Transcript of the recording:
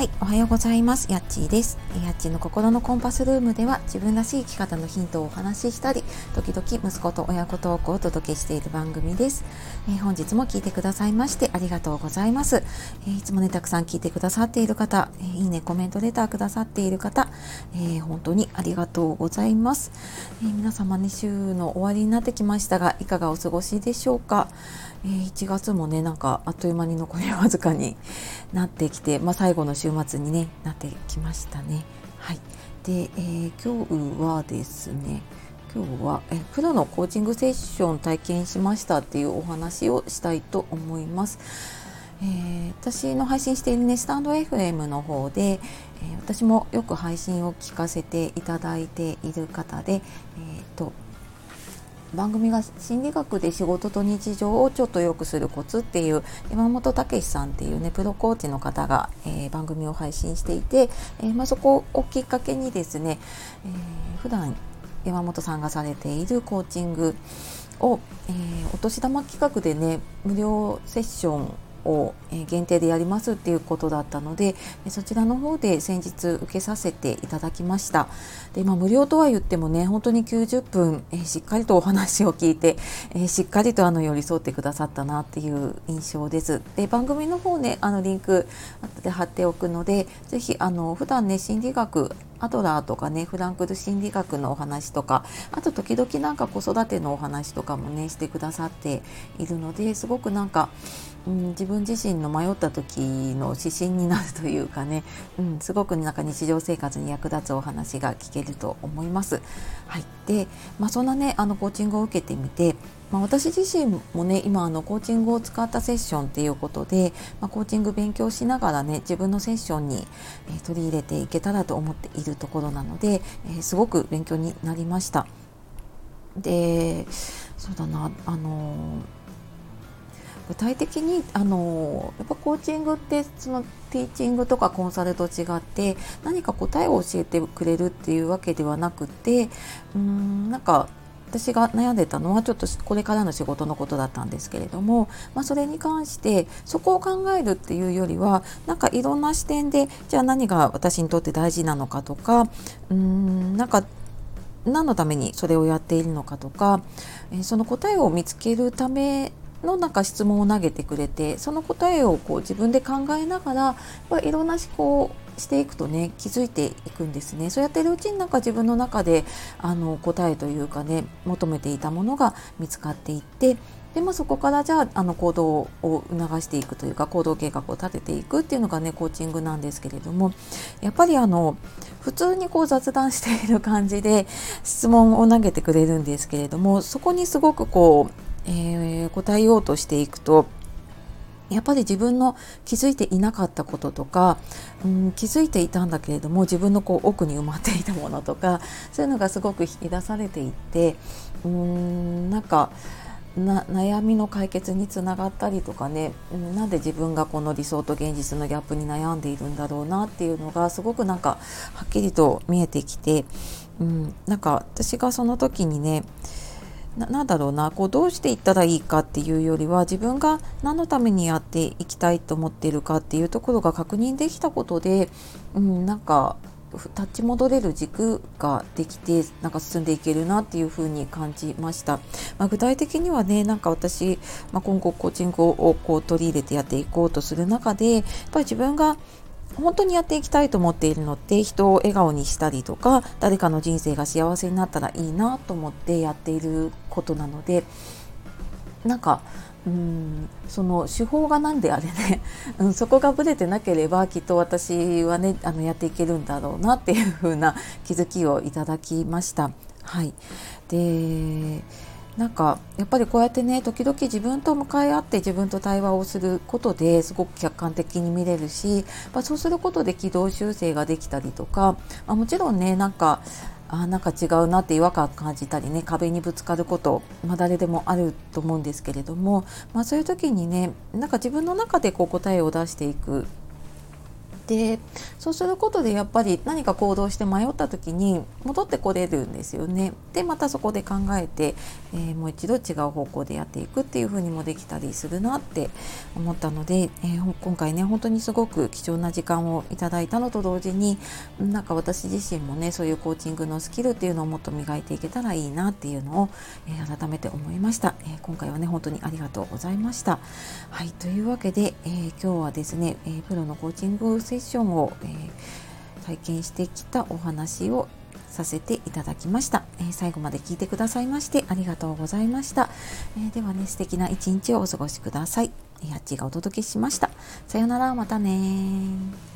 はい、おはようございます。やっちーです。やっちーの心のコンパスルームでは自分らしい生き方のヒントをお話ししたり、時々息子と親子トークをお届けしている番組です。えー、本日も聞いてくださいましてありがとうございます。えー、いつもね、たくさん聞いてくださっている方、えー、いいね、コメントレターくださっている方、え本当にありがとうございます。え皆様ね、週の終わりになってきましたが、いかがお過ごしでしょうか？え1月もね、なんかあっという間に残りわずかになってきて、まあ、最後の週末に、ね、なってきましたね。はい、で、えー、今日はですね今日はえプロのコーチングセッション体験しましたっていうお話をしたいと思います。えー、私の配信しているねスタンド FM の方で、えー、私もよく配信を聞かせていただいている方で、番組が心理学で仕事と日常をちょっと良くするコツっていう山本武さんっていうねプロコーチの方が、えー、番組を配信していて、えー、まあ、そこをきっかけにですね、えー、普段山本さんがされているコーチングを、え、お年玉企画でね無料セッションを限定でやりますっていうことだったのでそちらの方で先日受けさせていただきました。で、まあ、無料とは言ってもね本当に90分、しっかりとお話を聞いて、しっかりとあの寄り添ってくださったなっていう印象です。で番組の方ねあのリンクで貼っておくのでぜひあの普段ね心理学アドラーとかねフランクル心理学のお話とかあと時々なんか子育てのお話とかもねしてくださっているのですごくなんか、うん、自分自身の迷った時の指針になるというかね、うん、すごくなんか日常生活に役立つお話が聞けると思います。はい、で、まあ、そんなねあのコーチングを受けてみてまあ、私自身もね今あのコーチングを使ったセッションっていうことで、まあ、コーチング勉強しながらね自分のセッションに、えー、取り入れていけたらと思っているところなので、えー、すごく勉強になりました。でそうだなあの具体的にあのやっぱコーチングってそのティーチングとかコンサルと違って何か答えを教えてくれるっていうわけではなくてうんなんか私が悩んでたのはちょっとこれからの仕事のことだったんですけれども、まあ、それに関してそこを考えるっていうよりはなんかいろんな視点でじゃあ何が私にとって大事なのかとかうーんなんか何のためにそれをやっているのかとか、えその答えを見つけるためのなんか質問を投げてくれてその答えをこう自分で考えながらいろんな思考をしていくとね気づいていくんですね。そうやってるうちになんか自分の中であの答えというかね求めていたものが見つかっていってでまあ、そこからじゃああの行動を促していくというか行動計画を立てていくっていうのがねコーチングなんですけれどもやっぱりあの普通にこう雑談している感じで質問を投げてくれるんですけれどもそこにすごくこう、えー、答えようとしていくとやっぱり自分の気づいていなかったこととか、うん、気づいていたんだけれども自分のこう奥に埋まっていたものとかそういうのがすごく引き出されていってうんなんか悩みの解決につながったりとかねうんなんで自分がこの理想と現実のギャップに悩んでいるんだろうなっていうのがすごくなんかはっきりと見えてきて、うん、なんか私がその時にねなんだろうなこうどうしていったらいいかっていうよりは自分が何のためにやっていきたいと思っているかっていうところが確認できたことで、うん、なんか立ち戻れる軸ができてなんか進んでいけるなっていうふうに感じました、まあ、具体的にはねなんか私、まあ、今後コーチングをこう取り入れてやっていこうとする中でやっぱり自分が本当にやっていきたいと思っているのって人を笑顔にしたりとか誰かの人生が幸せになったらいいなと思ってやっていることなのでなんかうんその手法が何であれね、うん、そこがぶれてなければきっと私はねあのやっていけるんだろうなっていう風な気づきをいただきました。はい、でなんかやっぱりこうやってね時々自分と向かい合って自分と対話をすることですごく客観的に見れるし、まあ、そうすることで軌道修正ができたりとか、まあ、もちろんねなんかあなんか違うなって違和感感じたりね壁にぶつかること、まあ、誰でもあると思うんですけれども、まあ、そういう時にねなんか自分の中でこう答えを出していくでそうすることでやっぱり何か行動して迷った時に戻ってこれるんですよね。でまたそこで考えて、えー、もう一度違う方向でやっていくっていう風にもできたりするなって思ったので、えー、今回ね本当にすごく貴重な時間をいただいたのと同時になんか私自身もねそういうコーチングのスキルっていうのをもっと磨いていけたらいいなっていうのを、えー、改めて思いました、え今回はね本当にありがとうございました。はいというわけで、え今日はですね、えプロのコーチングセッションを、えー、体験してきたお話をさせていただきました、えー、最後まで聞いてくださいましてありがとうございました、えー、ではね素敵な一日をお過ごしください。やっちがお届けしました。さようならまたね